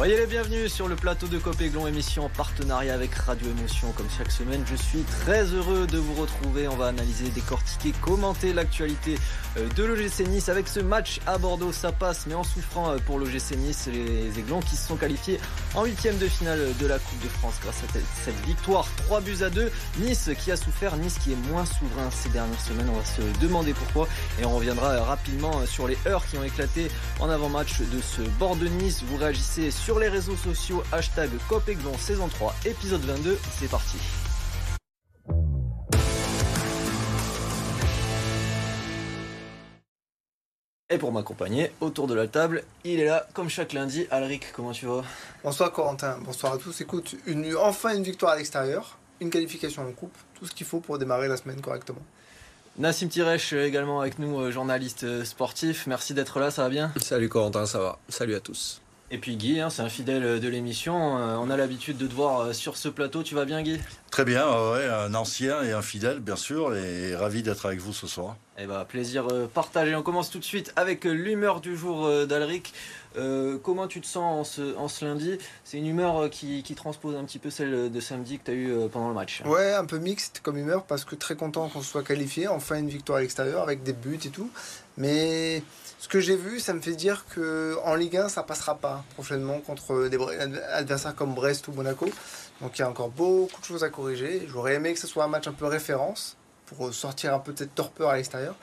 Voyez les bienvenus sur le plateau de Copéglon, émission en partenariat avec Radio Émotion. Comme chaque semaine, je suis très heureux de vous retrouver. On va analyser, décortiquer, commenter l'actualité euh, de l'OGC Nice avec ce match à Bordeaux. Ça passe, mais en souffrant euh, pour l'OGC Nice, les Aiglons qui se sont qualifiés en huitième de finale de la Coupe de France grâce à cette victoire. 3 buts à 2. Nice qui a souffert, Nice qui est moins souverain ces dernières semaines. On va se demander pourquoi et on reviendra rapidement sur les heures qui ont éclaté en avant-match de ce Bordeaux-Nice. Vous réagissez sur sur les réseaux sociaux, hashtag Copexon saison 3, épisode 22, c'est parti. Et pour m'accompagner autour de la table, il est là comme chaque lundi. Alric, comment tu vas? Bonsoir Corentin, bonsoir à tous. Écoute, une, enfin une victoire à l'extérieur, une qualification en coupe, tout ce qu'il faut pour démarrer la semaine correctement. Nassim Tirech également avec nous, euh, journaliste euh, sportif. Merci d'être là, ça va bien? Salut Corentin, ça va. Salut à tous. Et puis Guy, hein, c'est un fidèle de l'émission. Euh, on a l'habitude de te voir euh, sur ce plateau. Tu vas bien, Guy? Très bien, un ancien et un fidèle, bien sûr, et ravi d'être avec vous ce soir. Eh ben, plaisir euh, partagé. On commence tout de suite avec l'humeur du jour d'Alric. Comment tu te sens en ce, lundi? C'est une humeur qui, transpose un petit peu celle de samedi que tu as eu pendant le match. Ouais, un peu mixte comme humeur parce que très content qu'on soit qualifié. Enfin, une victoire à l'extérieur avec des buts et tout. Mais ce que j'ai vu, ça me fait dire que en Ligue 1, ça passera pas prochainement contre des adversaires comme Brest ou Monaco. Donc il y a encore beaucoup de choses à corriger. J'aurais aimé que ce soit un match un peu référence pour sortir un peu de cette torpeur à l'extérieur.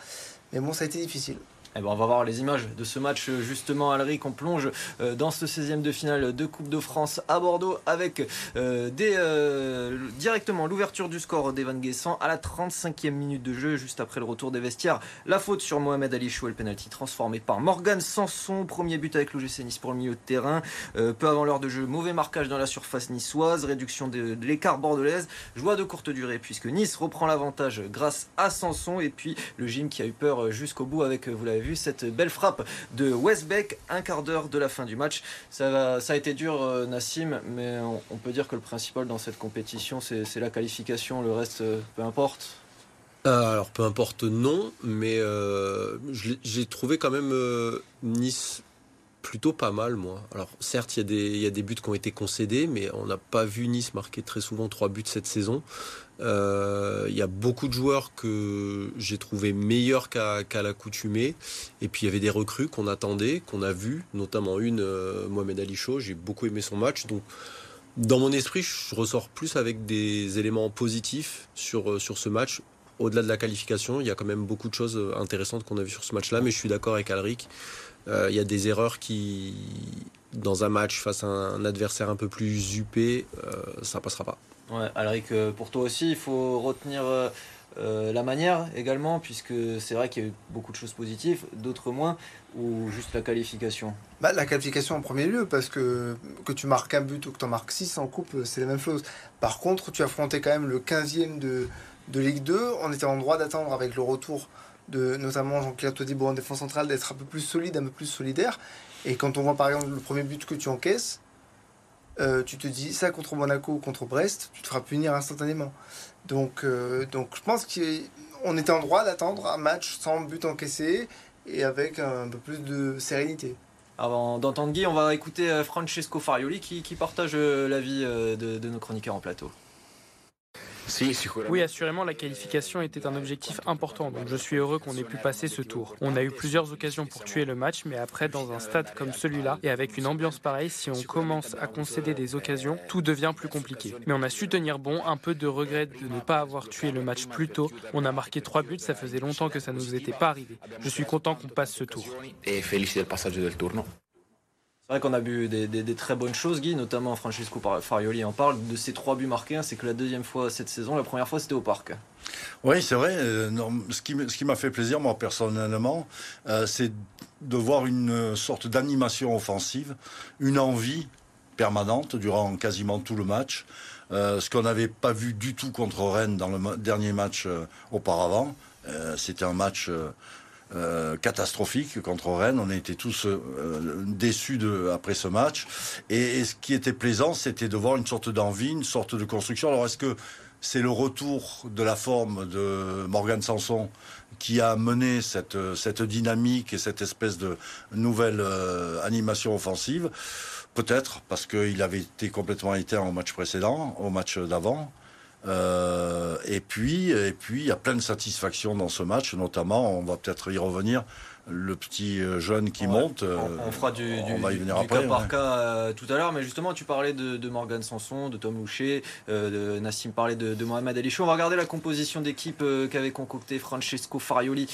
Mais bon, ça a été difficile. Eh ben, on va voir les images de ce match justement Alric. On plonge euh, dans ce 16e de finale de Coupe de France à Bordeaux avec euh, euh, directement l'ouverture du score d'Evan Guessant à la 35e minute de jeu, juste après le retour des vestiaires. La faute sur Mohamed Ali Chou et le penalty transformé par Morgan Sanson. Premier but avec l'OGC Nice pour le milieu de terrain. peu avant l'heure de jeu, mauvais marquage dans la surface niçoise, réduction de, de l'écart bordelaise, joie de courte durée puisque Nice reprend l'avantage grâce à Sanson et puis le gym qui a eu peur jusqu'au bout avec, vous l'avez vu, cette belle frappe de Westbeck, un quart d'heure de la fin du match. Ça, ça a été dur, euh, Nassim, mais on, peut dire que le principal dans cette compétition, c'est la qualification. Le reste, euh, peu importe. Euh, alors peu importe non, mais j'ai trouvé quand même Nice plutôt pas mal, moi. Alors, certes, il y, a des, buts qui ont été concédés, mais on n'a pas vu Nice marquer très souvent trois buts cette saison. Euh, il y a beaucoup de joueurs que j'ai trouvé meilleurs qu'à l'accoutumée. Et puis, il y avait des recrues qu'on attendait, qu'on a vues, notamment une, euh, Mohamed Ali Chaud. J'ai beaucoup aimé son match. Donc, dans mon esprit, je ressors plus avec des éléments positifs sur, euh, sur ce match. Au-delà de la qualification, il y a quand même beaucoup de choses intéressantes qu'on a vues sur ce match-là, mais je suis d'accord avec Alric. Euh, il y a des erreurs qui, dans un match face à un adversaire un peu plus huppé, euh, ça passera pas. Ouais, Alric, euh, pour toi aussi, il faut retenir la manière également, puisque c'est vrai qu'il y a eu beaucoup de choses positives, d'autres moins, ou juste la qualification? Bah, La qualification en premier lieu, parce que que tu marques un but ou que tu en marques 6 en coupe, c'est la même chose. Par contre, tu affrontais quand même le 15e de, de Ligue 2, on était en droit d'attendre avec le retour de notamment Jean-Claire Todibo en défense centrale d'être un peu plus solide, un peu plus solidaire. Et quand on voit par exemple le premier but que tu encaisses, euh, tu te dis ça contre Monaco ou contre Brest, tu te feras punir instantanément. Donc, euh, donc je pense qu'on était en droit d'attendre un match sans but encaissé et avec un peu plus de sérénité. Avant d'entendre Guy, on va écouter euh, Francesco Farioli qui, partage l'avis de nos chroniqueurs en plateau. Oui, assurément, la qualification était un objectif important, donc je suis heureux qu'on ait pu passer ce tour. On a eu plusieurs occasions pour tuer le match, mais après, dans un stade comme celui-là, et avec une ambiance pareille, si on commence à concéder des occasions, tout devient plus compliqué. Mais on a su tenir bon, un peu de regret de ne pas avoir tué le match plus tôt. On a marqué trois buts, ça faisait longtemps que ça ne nous était pas arrivé. Je suis content qu'on passe ce tour. Et félicite le passage du tour, c'est vrai qu'on a vu des, très bonnes choses, Guy, notamment Francesco Farioli en parle de ces trois buts marqués. Hein, c'est que la deuxième fois cette saison, la première fois c'était au parc. Oui, c'est vrai. Euh, ce qui, m'a fait plaisir, moi personnellement, euh, c'est de voir une sorte d'animation offensive, une envie permanente durant quasiment tout le match. Euh, ce qu'on n'avait pas vu du tout contre Rennes dans le dernier match auparavant. C'était un match euh, catastrophique contre Rennes. On a été tous euh, déçus après ce match. Et, ce qui était plaisant, c'était de voir une sorte d'envie, une sorte de construction. Alors est-ce que c'est le retour de la forme de Morgan Sanson qui a mené cette, cette dynamique et cette espèce de nouvelle euh, animation offensive? Peut-être parce qu'il avait été complètement éteint au match précédent, au match d'avant. Euh, et puis, et puis, il y a plein de satisfaction dans ce match, notamment, on va peut-être y revenir, le petit euh, jeune qui monte. On, fera du, cas par cas euh, tout à l'heure, mais justement, tu parlais de, de Morgan Sanson, de Tom Loucher, euh, de Nassim parlait de, Mohamed Ali On va regarder la composition d'équipe qu'avait concocté Francesco Farioli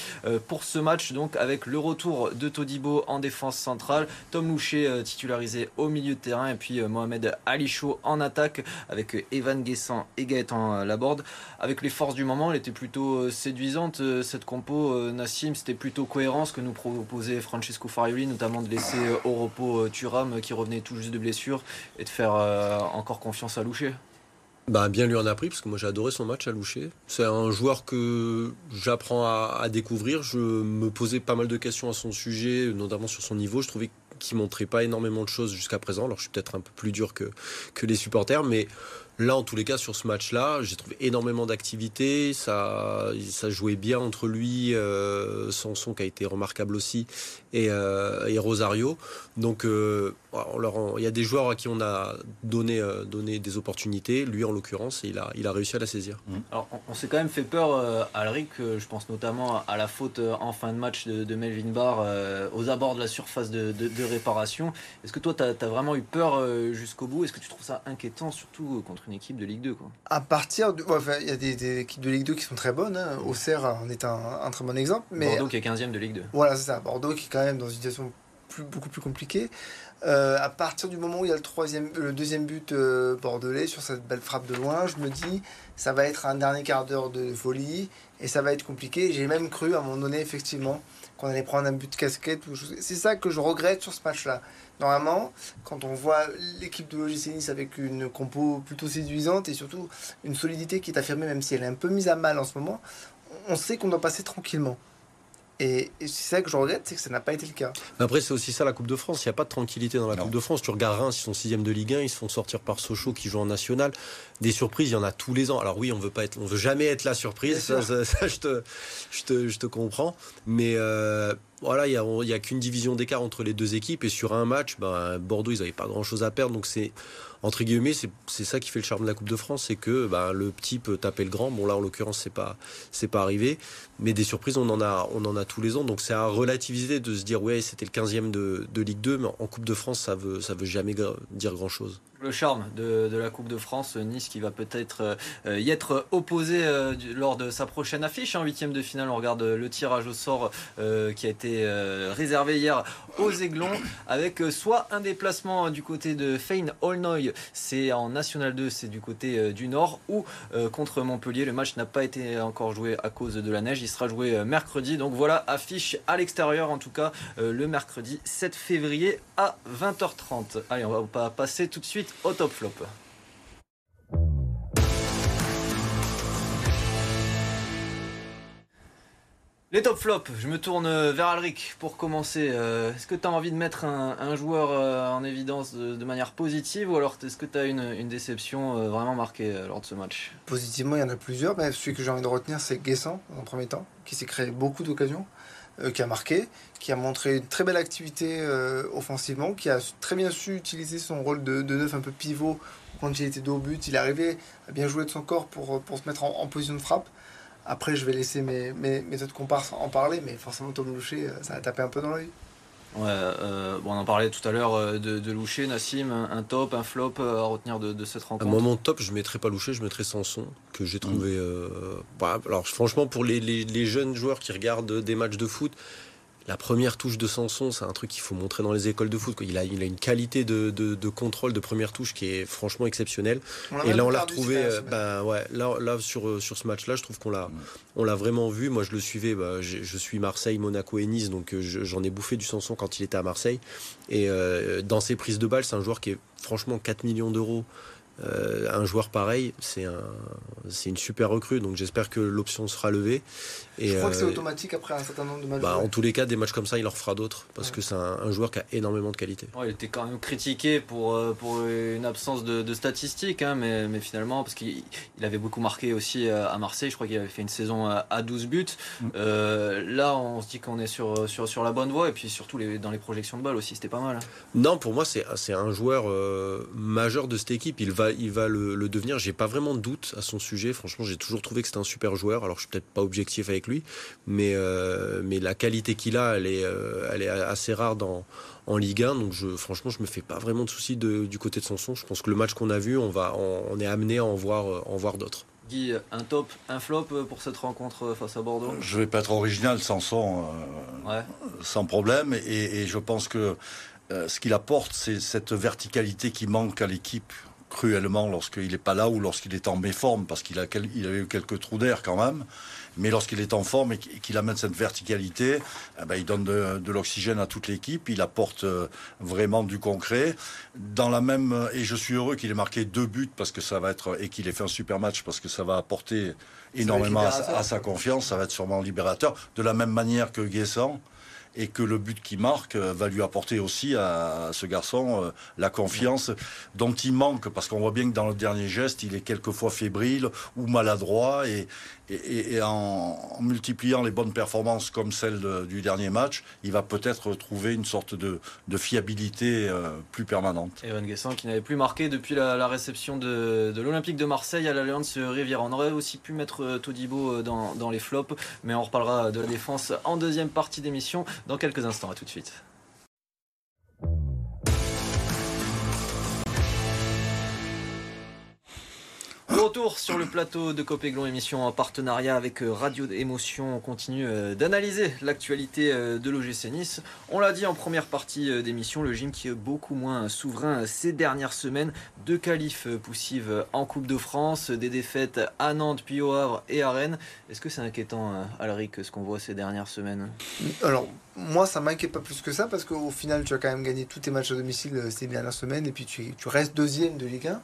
pour ce match, donc avec le retour de Todibo en défense centrale, Tom Loucher titularisé au milieu de terrain, et puis Mohamed Ali en attaque avec Evan Guessant et Gaëtan Laborde. Avec les forces du moment, elle était plutôt séduisante cette compo. Nassim, c'était plutôt cohérent ce que nous proposait Francesco Farioli, notamment de laisser euh, au repos euh, Thuram euh, qui revenait tout juste de blessure et de faire encore confiance à Loucher bah, bien lui en a pris, parce que moi j'ai adoré son match à Loucher. C'est un joueur que j'apprends à, découvrir. Je me posais pas mal de questions à son sujet, notamment sur son niveau. Je trouvais qu'il montrait pas énormément de choses jusqu'à présent. Alors je suis peut-être un peu plus dur que, que les supporters, mais Là, en tous les cas, sur ce match-là, j'ai trouvé énormément d'activité. Ça, ça jouait bien entre lui, euh, Sanson qui a été remarquable aussi, et, euh, et Rosario. Donc, euh, il y a des joueurs à qui on a donné, euh, donné des opportunités. Lui, en l'occurrence, il a, il a réussi à la saisir. Mmh. Alors, on, s'est quand même fait peur, euh, Alric. Je pense notamment à la faute en fin de match de, Melvin Barr aux abords de la surface de, de, réparation. Est-ce que toi, tu as, vraiment eu peur jusqu'au bout? Est-ce que tu trouves ça inquiétant, surtout contre une équipe de Ligue 2 quoi À partir de. il y a des, équipes de Ligue 2 qui sont très bonnes. Hein. Auxerre en est un, très bon exemple. Mais... Bordeaux qui est 15e de Ligue 2. Voilà, c'est ça. Bordeaux qui est quand même dans une situation beaucoup plus compliquée. Euh, à partir du moment où il y a le, troisième, le deuxième but euh, bordelais sur cette belle frappe de loin, je me dis ça va être un dernier quart d'heure de folie et ça va être compliqué. J'ai même cru à un moment donné effectivement qu'on allait prendre un but de casquette. C'est ça que je regrette sur ce match-là. Normalement, quand on voit l'équipe de l'OGC Nice avec une compo plutôt séduisante et surtout une solidité qui est affirmée, même si elle est un peu mise à mal en ce moment, on sait qu'on doit passer tranquillement. Et, c'est ça que je regrette, c'est que ça n'a pas été le cas. Après, c'est aussi ça la Coupe de France. Il n'y a pas de tranquillité dans la Coupe de France. Tu regardes Reims, ils sont 6 de Ligue 1, ils se font sortir par Sochaux qui joue en national. Des surprises, il y en a tous les ans. Alors oui, on veut pas être, on veut jamais être la surprise. Ça, je, te, je, te, je te comprends. Mais euh, voilà, il n'y a, a qu'une division d'écart entre les deux équipes. Et sur un match, ben, Bordeaux, ils n'avaient pas grand-chose à perdre. Donc c'est entre guillemets, c'est ça qui fait le charme de la Coupe de France, c'est que ben, le petit peut taper le grand. Bon là, en l'occurrence, c'est pas pas arrivé, mais des surprises, on en a tous les ans. Donc c'est à relativiser de se dire ouais, c'était le 15e de, Ligue 2, mais en Coupe de France, ça veut ça veut jamais dire grand chose le charme de, la Coupe de France. Nice qui va peut-être euh, y être opposé euh, lors de sa prochaine affiche. En hein, huitième de finale, on regarde le tirage au sort euh, qui a été réservé hier aux Aiglons avec soit un déplacement du côté de Fein Olnoy, c'est en National 2, c'est du côté du nord, ou contre Montpellier. Le match n'a pas été encore joué à cause de la neige. Il sera joué mercredi. Donc voilà, affiche à l'extérieur en tout cas le mercredi 7 février à 20h30. Allez, on va passer tout de suite au top flop. Les top flops, je me tourne vers Alric pour commencer. Euh, est-ce que tu as envie de mettre un, joueur euh, en évidence de, manière positive ou alors est-ce que tu as une, déception euh, vraiment marquée lors de ce match? Positivement, il y en a plusieurs, mais celui que j'ai envie de retenir, c'est Guessant en premier temps, qui s'est créé beaucoup d'occasions. Euh, qui a marqué, qui a montré une très belle activité euh, offensivement, qui a très bien su utiliser son rôle de, neuf un peu pivot quand il était dos au but. Il arrivé à bien jouer de son corps pour, pour se mettre en, position de frappe. Après, je vais laisser mes, mes, autres comparses en parler, mais forcément, Tom Loucher, euh, ça a tapé un peu dans l'œil. Ouais, euh, bon, on en parlait tout à l'heure euh, de, de, Loucher, Nassim, un, top, un flop euh, à retenir de, cette rencontre. Moi, mon top, je ne mettrais pas Loucher, je mettrais Sanson, que j'ai trouvé. Mm. Bah, alors, franchement, pour les, les, jeunes joueurs qui regardent des matchs de foot, la première touche de Sanson, c'est un truc qu'il faut montrer dans les écoles de foot. Il, a, il a une qualité de, de, contrôle de première touche qui est franchement exceptionnelle. Et là, on l'a retrouvé. Euh, ben, ouais, là, là sur, euh, sur ce match-là, je trouve qu'on l'a, on l'a vraiment vu. Moi, je le suivais. Bah, je, suis Marseille, Monaco et Nice, donc euh, j'en ai bouffé du Sanson quand il était à Marseille. Et dans ses prises de balles, c'est un joueur qui est franchement 4 millions d'euros euh, un joueur pareil, c'est un, c'est une super recrue. Donc j'espère que l'option sera levée. Et je crois que c'est automatique après un certain nombre de matchs. Bah, en tous les cas, des matchs comme ça, il en fera d'autres parce que c'est un, joueur qui a énormément de qualité. il était quand même critiqué pour, pour une absence de, statistiques, hein, mais, mais, finalement, parce qu'il avait beaucoup marqué aussi à Marseille. Je crois qu'il avait fait une saison à, 12 buts. Mm. là, on se dit qu'on est sur, sur, sur la bonne voie et puis surtout les, dans les projections de balles aussi, c'était pas mal. Hein. Non, pour moi, c'est un joueur majeur de cette équipe. Il va, il va le, le devenir. J'ai pas vraiment de doute à son sujet. Franchement, j'ai toujours trouvé que c'était un super joueur. Alors, je suis peut-être pas objectif avec lui, mais, euh, mais la qualité qu'il a, elle est, euh, elle est assez rare dans, en Ligue 1. Donc, je, franchement, je me fais pas vraiment de soucis du côté de son son. Je pense que le match qu'on a vu, on, va, on, est amené à en voir, en voir d'autres. Guy, un top, un flop pour cette rencontre face à Bordeaux? Je vais pas être original, Sanson, euh, sans problème. Et, et, je pense que ce qu'il apporte, c'est cette verticalité qui manque à l'équipe cruellement lorsqu'il n'est pas là ou lorsqu'il est en méforme, parce qu'il a, il eu quelques trous d'air quand même. Mais lorsqu'il est en forme et qu'il amène cette verticalité, eh ben, il donne de, l'oxygène à toute l'équipe, il apporte euh, vraiment du concret. Dans la même, et je suis heureux qu'il ait marqué deux buts parce que ça va être et qu'il ait fait un super match parce que ça va apporter énormément à, à, sa confiance. Ça va être sûrement libérateur. De la même manière que Guessant et que le but qu'il marque euh, va lui apporter aussi à ce garçon euh, la confiance dont il manque parce qu'on voit bien que dans le dernier geste il est quelquefois fébrile ou maladroit et, et, en, multipliant les bonnes performances comme celle du dernier match, il va peut-être trouver une sorte de, fiabilité euh, plus permanente. Evan Guessant qui n'avait plus marqué depuis la, réception de, l'Olympique de Marseille à l'Alliance Rivière. On aurait aussi pu mettre Todibo dans, dans les flops, mais on reparlera de la défense en deuxième partie d'émission dans quelques instants. À tout de suite. Retour sur le plateau de Copéglon, émission en partenariat avec euh, Radio Émotion. On continue euh, d'analyser l'actualité euh, de l'OGC Nice. On l'a dit en première partie d'émission, le gym qui est beaucoup moins souverain ces dernières semaines. Deux qualifs poussives en Coupe de France, des défaites à Nantes, puis au Havre et à Rennes. Est-ce que c'est inquiétant, Alric, ce qu'on voit ces dernières semaines? Alors, moi, ça m'inquiète pas plus que ça parce qu'au final, tu as quand même gagné tous tes matchs à domicile ces dernières semaines et puis tu, tu restes deuxième de Ligue 1.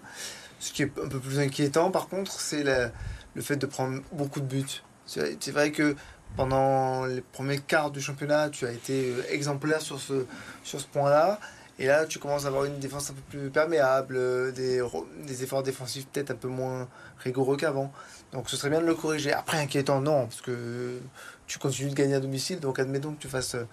Ce qui est un peu plus inquiétant, par contre, c'est le fait de prendre beaucoup de buts. C'est vrai que pendant les premiers quarts du championnat, tu as été euh, exemplaire sur ce, sur ce point-là. Et là, tu commences à avoir une défense un peu plus perméable, euh, des, des efforts défensifs peut-être un peu moins rigoureux qu'avant. Donc ce serait bien de le corriger. Après, inquiétant, non, parce que tu continues de gagner à domicile. Donc admettons que tu fasses euh,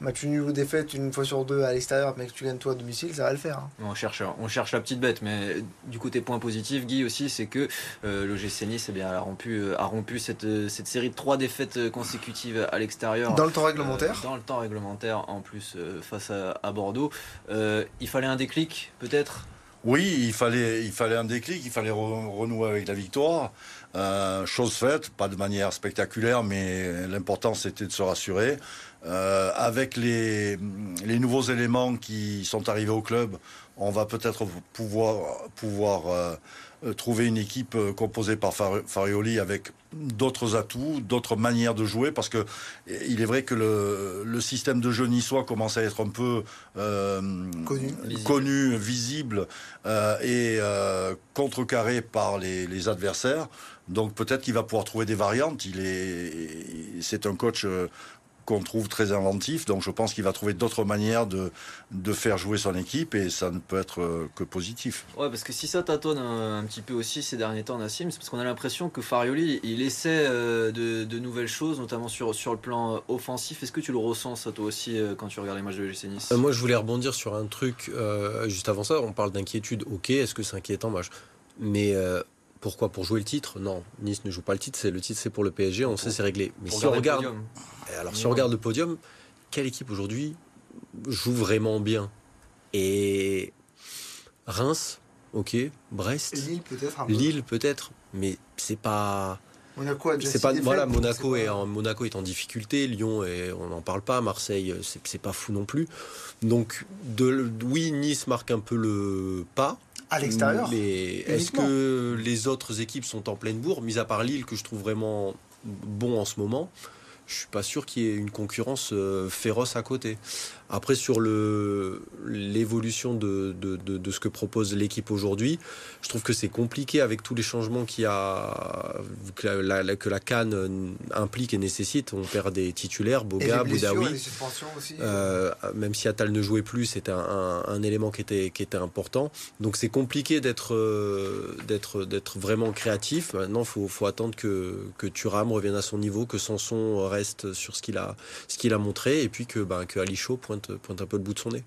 match nul ou défaite une fois sur deux à l'extérieur, mais que tu gagnes toi à domicile, ça va le faire. Hein. On, cherche, on cherche la petite bête, mais du côté point positif, Guy aussi, c'est que euh, le GC Nice eh bien, a rompu, euh, a rompu cette, euh, cette, série de trois défaites consécutives à l'extérieur. Dans le temps réglementaire Dans le temps réglementaire, en plus, face à, Bordeaux. il fallait un déclic, peut-être? Oui, il fallait, il fallait un déclic, il fallait renouer avec la victoire. chose faite, pas de manière spectaculaire, mais l'important c'était de se rassurer. Euh, avec les, les, nouveaux éléments qui sont arrivés au club, on va peut-être pouvoir, pouvoir euh, euh, trouver une équipe composée par Farioli avec d'autres atouts, d'autres manières de jouer, parce que il est vrai que le, le système de jeu niçois commence à être un peu connu. connu, visible et contrecarré par les, les adversaires. Donc peut-être qu'il va pouvoir trouver des variantes. Il est, c'est un coach qu'on trouve très inventif. Donc je pense qu'il va trouver d'autres manières de, de faire jouer son équipe et ça ne peut être euh, que positif. Ouais, parce que si ça tâtonne un, petit peu aussi ces derniers temps, Nassim, c'est parce qu'on a l'impression que Farioli, il essaie euh, de, nouvelles choses, notamment sur, sur le plan euh, offensif. Est-ce que tu le ressens, ça toi aussi, quand tu regardes les matchs de l'UC Nice? Moi, je voulais rebondir sur un truc juste avant ça. On parle d'inquiétude. Ok, est-ce que c'est inquiétant? Mais pourquoi Pour jouer le titre? Non, Nice ne joue pas le titre. C'est le titre, c'est pour le PSG. On sait, c'est réglé. Mais si on regarde, alors, si on regarde le podium, quelle équipe aujourd'hui joue vraiment bien? Et Reims, ok, Brest, Lille peut-être, Lille peut-être, mais c'est pas. Monaco a c'est pas voilà Monaco est en Monaco est en difficulté Lyon on n'en parle pas Marseille c'est pas fou non plus. Donc de, oui Nice marque un peu le pas. À l'extérieur. Mais est-ce que les autres équipes sont en pleine bourre mis à part Lille que je trouve vraiment bon en ce moment? Je suis pas sûr qu'il y ait une concurrence euh, féroce à côté. Après, sur l'évolution de, de, de, ce que propose l'équipe aujourd'hui, je trouve que c'est compliqué avec tous les changements y a, que la, que la Cannes implique et nécessite. On perd des titulaires, Boga, Boudaoui. Euh, même si Atal ne jouait plus, c'était un, un, élément qui était, qui était important. Donc c'est compliqué d'être euh, d'être vraiment créatif. Maintenant, il faut, faut, attendre que, que Thuram revienne à son niveau, que Sanson reste sur ce qu'il a, ce qu'il a montré, et puis que, ben, que Alicho pointe pointe, un peu le bout de son nez.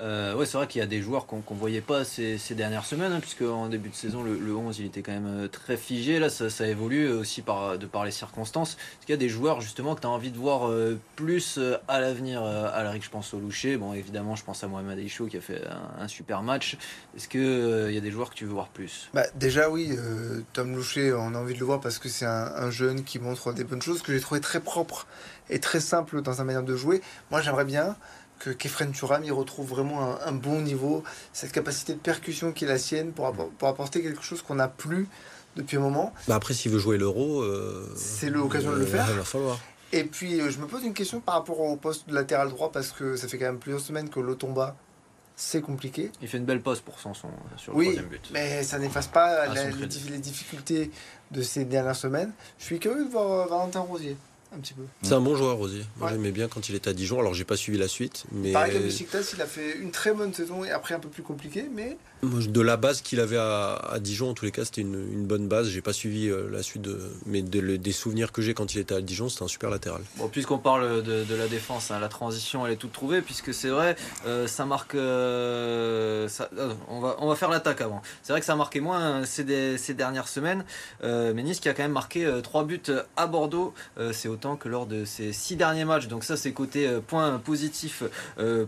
Euh, ouais, c'est vrai qu'il y a des joueurs qu'on ne voyait pas ces, dernières semaines, hein, puisque en début de saison, le, 11 il était quand même euh, très figé. Là, ça, ça évolue aussi par, de par les circonstances. Est-ce qu'il y a des joueurs justement que tu as envie de voir euh, plus à l'avenir Alaric, je pense au Loucher. Bon, évidemment, je pense à Mohamed Aïchou qui a fait un, super match. Est-ce qu'il y a des joueurs que tu veux voir plus? Bah, Déjà, oui, Tom Loucher, on a envie de le voir parce que c'est un, un, jeune qui montre des bonnes choses que j'ai trouvé très propre et très simple dans sa manière de jouer. Moi, j'aimerais bien que Kefren Turam il retrouve vraiment un, bon niveau, cette capacité de percussion qui est la sienne pour, pour apporter quelque chose qu'on n'a plus depuis un moment. Bah après, s'il veut jouer l'euro, euh, c'est l'occasion de le faire. Il va falloir. Et puis, euh, je me pose une question par rapport au poste de latéral droit parce que ça fait quand même plusieurs semaines que l'Otomba c'est compliqué. Il fait une belle pause pour Sanson euh, sur le oui, troisième but. Mais ça n'efface pas ah, les, difficultés de ces dernières semaines. Je suis curieux de voir Valentin Rosier petit peu. C'est un bon joueur, Rosier. Moi, j'aimais bien quand il était à Dijon. Alors, j'ai pas suivi la suite. Mais... Pareil que il a fait une très bonne saison et après un peu plus compliqué, mais. De la base qu'il avait à, Dijon, en tous les cas, c'était une, bonne base. J'ai pas suivi euh, la suite, de, mais des souvenirs que j'ai quand il était à Dijon, c'était un super latéral. Bon, puisqu'on parle de, la défense, hein, la transition, elle est toute trouvée, puisque c'est vrai, euh, ça marque. Euh, on, va, on va faire l'attaque avant. C'est vrai que ça a marqué moins ces, dernières semaines. mais Nice qui a quand même marqué 3 buts à Bordeaux, c'est autant que lors de ces 6 derniers matchs. Donc, ça, c'est côté point positif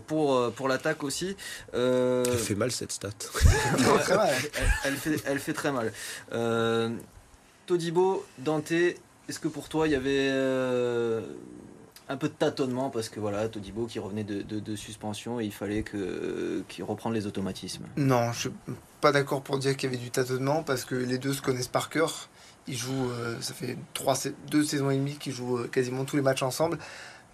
pour, pour l'attaque aussi. Ça fait mal cette stat. Elle, fait, elle fait très mal. Euh, Todibo, Dante, est-ce que pour toi il y avait euh, un peu de tâtonnement parce que voilà, Todibo qui revenait de, suspension et il fallait que qu'il reprenne les automatismes? Non, je suis pas d'accord pour dire qu'il y avait du tâtonnement parce que les deux se connaissent par cœur. Ils jouent, euh, ça fait trois, deux saisons et demie qu'ils jouent quasiment tous les matchs ensemble.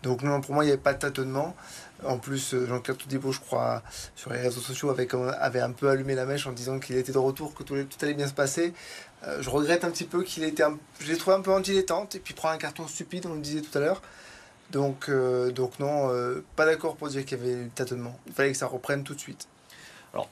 Donc non, pour moi, il n'y avait pas de tâtonnement. En plus, euh, Jean-Claude Toudébo, je crois, sur les réseaux sociaux, avait, avait un peu allumé la mèche en disant qu'il était de retour, que tout, allait bien se passer. Euh, je regrette un petit peu qu'il était... Un, je l'ai trouvé un peu en dilettante, et puis prend un carton stupide, on le disait tout à l'heure. Donc, euh, donc non, pas d'accord pour dire qu'il y avait eu tâtonnement. Il fallait que ça reprenne tout de suite. Alors,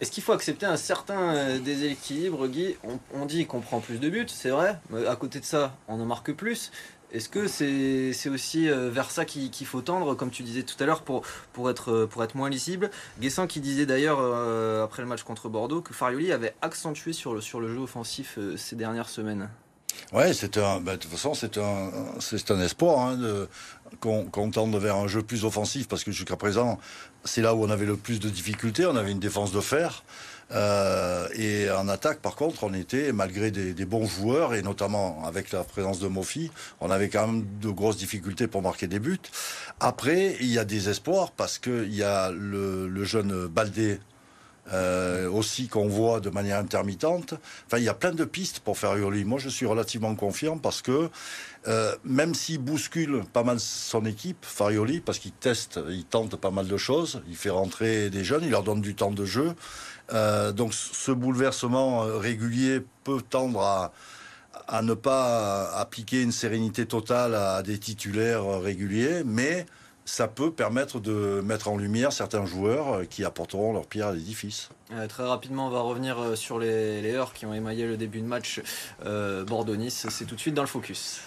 est-ce qu'il faut accepter un certain déséquilibre, Guy? On, on, dit qu'on prend plus de buts, c'est vrai. Mais à côté de ça, on en marque plus. Est-ce que c'est aussi euh, vers ça qu'il faut tendre, comme tu disais tout à l'heure, pour, pour, être, euh, pour être moins lisible? Guessant qui disait d'ailleurs, euh, après le match contre Bordeaux, que Farioli avait accentué sur le, sur le jeu offensif ces dernières semaines. Ouais, c'est un, bah, de toute façon, c'est un, un espoir hein, qu'on tende vers un jeu plus offensif parce que jusqu'à présent, c'est là où on avait le plus de difficultés. On avait une défense de fer. Euh, et en attaque, par contre, on était, malgré des, bons joueurs, et notamment avec la présence de Mofi, on avait quand même de grosses difficultés pour marquer des buts. Après, il y a des espoirs parce qu'il y a le, jeune Baldé euh, aussi qu'on voit de manière intermittente. Enfin, il y a plein de pistes pour faire hurler. Moi, je suis relativement confiant parce que euh, même s'il bouscule pas mal son équipe, Farioli, parce qu'il teste, il tente pas mal de choses, il fait rentrer des jeunes, il leur donne du temps de jeu. Euh, donc ce bouleversement régulier peut tendre à ne pas appliquer une sérénité totale à des titulaires réguliers, mais ça peut permettre de mettre en lumière certains joueurs euh, qui apporteront leur pierre à l'édifice. Euh, très rapidement, on va revenir euh, sur les, heures qui ont émaillé le début de match Bordeaux-Nice. C'est tout de suite dans le focus.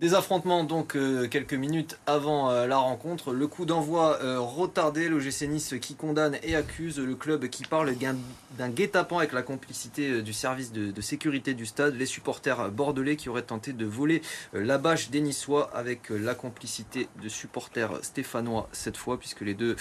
Des affrontements donc euh, quelques minutes avant euh, la rencontre. Le coup d'envoi euh, retardé, l'OGC Nice qui condamne et accuse le club qui parle d'un guet-apens avec la complicité du service de, sécurité du stade. Les supporters bordelais qui auraient tenté de voler la bâche des Niçois avec la complicité de supporters stéphanois cette fois puisque les deux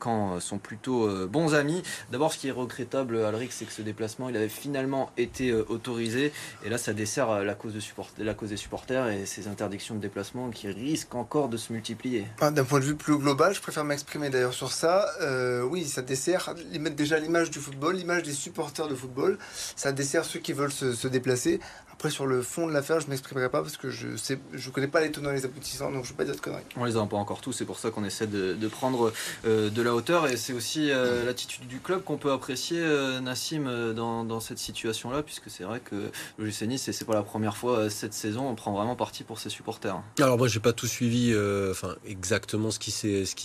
camps sont plutôt bons amis. D'abord ce qui est regrettable Alric c'est que ce déplacement il avait finalement été autorisé et là ça dessert la cause, la cause des supporters et c'est interdictions de déplacement qui risquent encore de se multiplier. D'un point de vue plus global, je préfère m'exprimer d'ailleurs sur ça. Euh, oui, ça dessert déjà l'image du football, l'image des supporters de football. Ça dessert ceux qui veulent se déplacer. Après, sur le fond de l'affaire, je ne m'exprimerai pas parce que je ne je connais pas les tenants et les aboutissants, donc je ne veux pas dire de conneries. On les a pas encore tous, c'est pour ça qu'on essaie de, prendre euh, de la hauteur et c'est aussi euh, l'attitude du club qu'on peut apprécier, euh, Nassim, dans, cette situation-là, puisque c'est vrai que le GC Nice, c'est pas la première fois cette saison, on prend vraiment parti pour ses supporters. Alors, moi, j'ai pas tout suivi enfin, exactement ce qui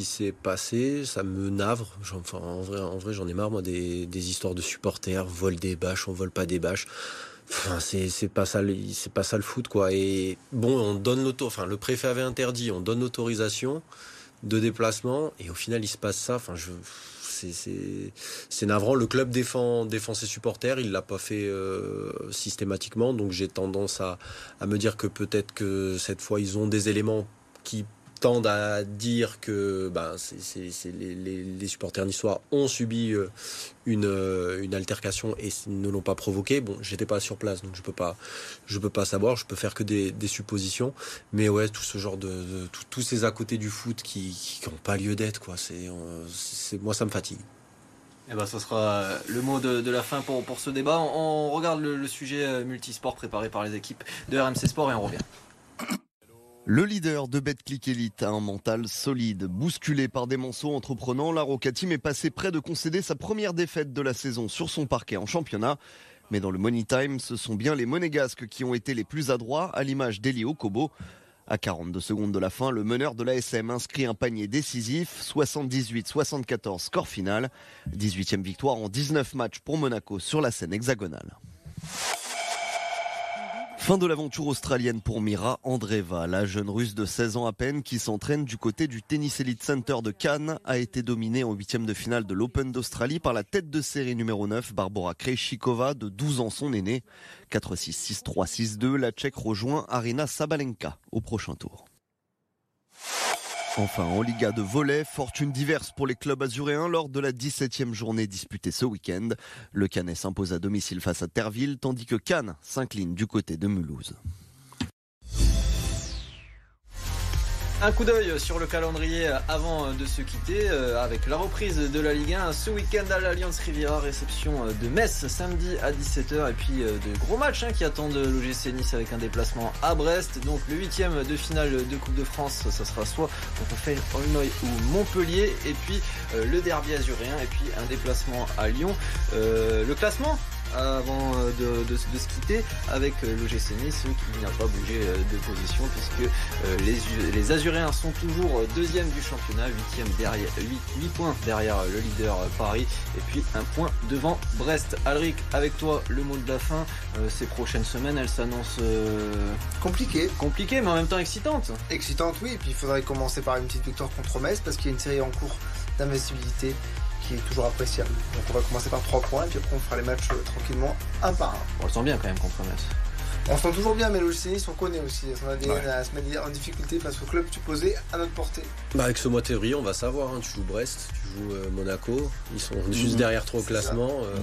s'est passé, ça me navre. Enfin, en vrai, en vrai j'en ai marre, moi, des, des histoires de supporters, vol des bâches, on vole pas des bâches c'est pas ça, c'est pas ça le foot quoi. Et bon, on donne l'auto, enfin le préfet avait interdit, on donne l'autorisation de déplacement et au final il se passe ça. Enfin, c'est navrant. Le club défend, ses supporters, il l'a pas fait euh, systématiquement, donc j'ai tendance à me dire que peut-être que cette fois ils ont des éléments qui tendent à dire que ben, les, supporters niçois ont subi euh, une, euh, une altercation et ne l'ont pas provoqué. Bon, j'étais pas sur place, donc je peux pas, je peux pas savoir. Je peux faire que des, suppositions. Mais ouais, tout ce genre de, tous ces à côté du foot qui n'ont pas lieu d'être, quoi. C'est, moi, ça me fatigue. Eh ben, ça sera le mot de, la fin pour, pour ce débat. On, regarde le, le, sujet multisport préparé par les équipes de RMC Sport et on revient. Le leader de Betclic Elite a un mental solide. Bousculé par des monceaux entreprenants, la Roca Team est passé près de concéder sa première défaite de la saison sur son parquet en championnat. Mais dans le Money Time, ce sont bien les Monégasques qui ont été les plus adroits, à l'image d'Elio Kobo. À 42 secondes de la fin, le meneur de l'ASM inscrit un panier décisif, 78-74 score final. 18e victoire en 19 matchs pour Monaco sur la scène hexagonale. Fin de l'aventure australienne pour Mira Andreeva. La jeune russe de 16 ans à peine qui s'entraîne du côté du Tennis Elite Center de Cannes a été dominée en huitième de finale de l'Open d'Australie par la tête de série numéro 9, Barbara Krejcikova, de 12 ans son aînée. 4-6, 6-3, 6-2, la Tchèque rejoint Arina Sabalenka au prochain tour. Enfin, en Liga de volet, fortune diverse pour les clubs azuréens lors de la 17e journée disputée ce week-end. Le Canet s'impose à domicile face à Terville, tandis que Cannes s'incline du côté de Mulhouse. Un coup d'œil sur le calendrier avant de se quitter euh, avec la reprise de la Ligue 1 ce week-end à l'Alliance Riviera, réception euh, de Metz samedi à 17h et puis euh, de gros matchs hein, qui attendent l'OGC Nice avec un déplacement à Brest. Donc le huitième de finale de Coupe de France, ça sera soit contre Feyenoord ou Montpellier. Et puis le derby azuréen et puis un déplacement à Lyon. le classement? Avant euh, de, se quitter avec euh, l'OGC Nice qui n'a pas bougé euh, de position puisque les, les Azuréens sont toujours deuxième du championnat, huitième derrière 8, points derrière le leader Paris et puis un point devant Brest. Alric, avec toi le mot de la fin. ces prochaines semaines, elles s'annoncent compliquées. Compliquées mais en même temps excitantes. Excitantes oui, et puis il faudrait commencer par une petite victoire contre Metz parce qu'il y a une série en cours d'investibilité qui est toujours appréciable. Donc on va commencer par 3 points et puis après on fera les matchs euh, tranquillement un par un. On le sent bien quand même contre Metz. On se sent toujours bien, mais le Nice, on connaît aussi ADN à se mettre en difficulté face au club tu posais à notre portée. Bah avec ce mois de février, on va savoir. Hein. tu joues Brest, tu joues euh, Monaco. Ils sont juste mhm. derrière trop au classement. Euh.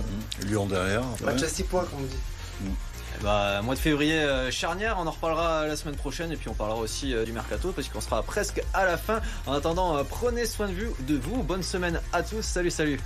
Mhm. Lyon derrière. Match à 6 points, comme on dit. Mhm. Bah, mois de février euh, charnière, on en reparlera la semaine prochaine et puis on parlera aussi euh, du mercato parce qu'on sera presque à la fin. En attendant, euh, prenez soin de vous, de vous. Bonne semaine à tous. Salut, salut.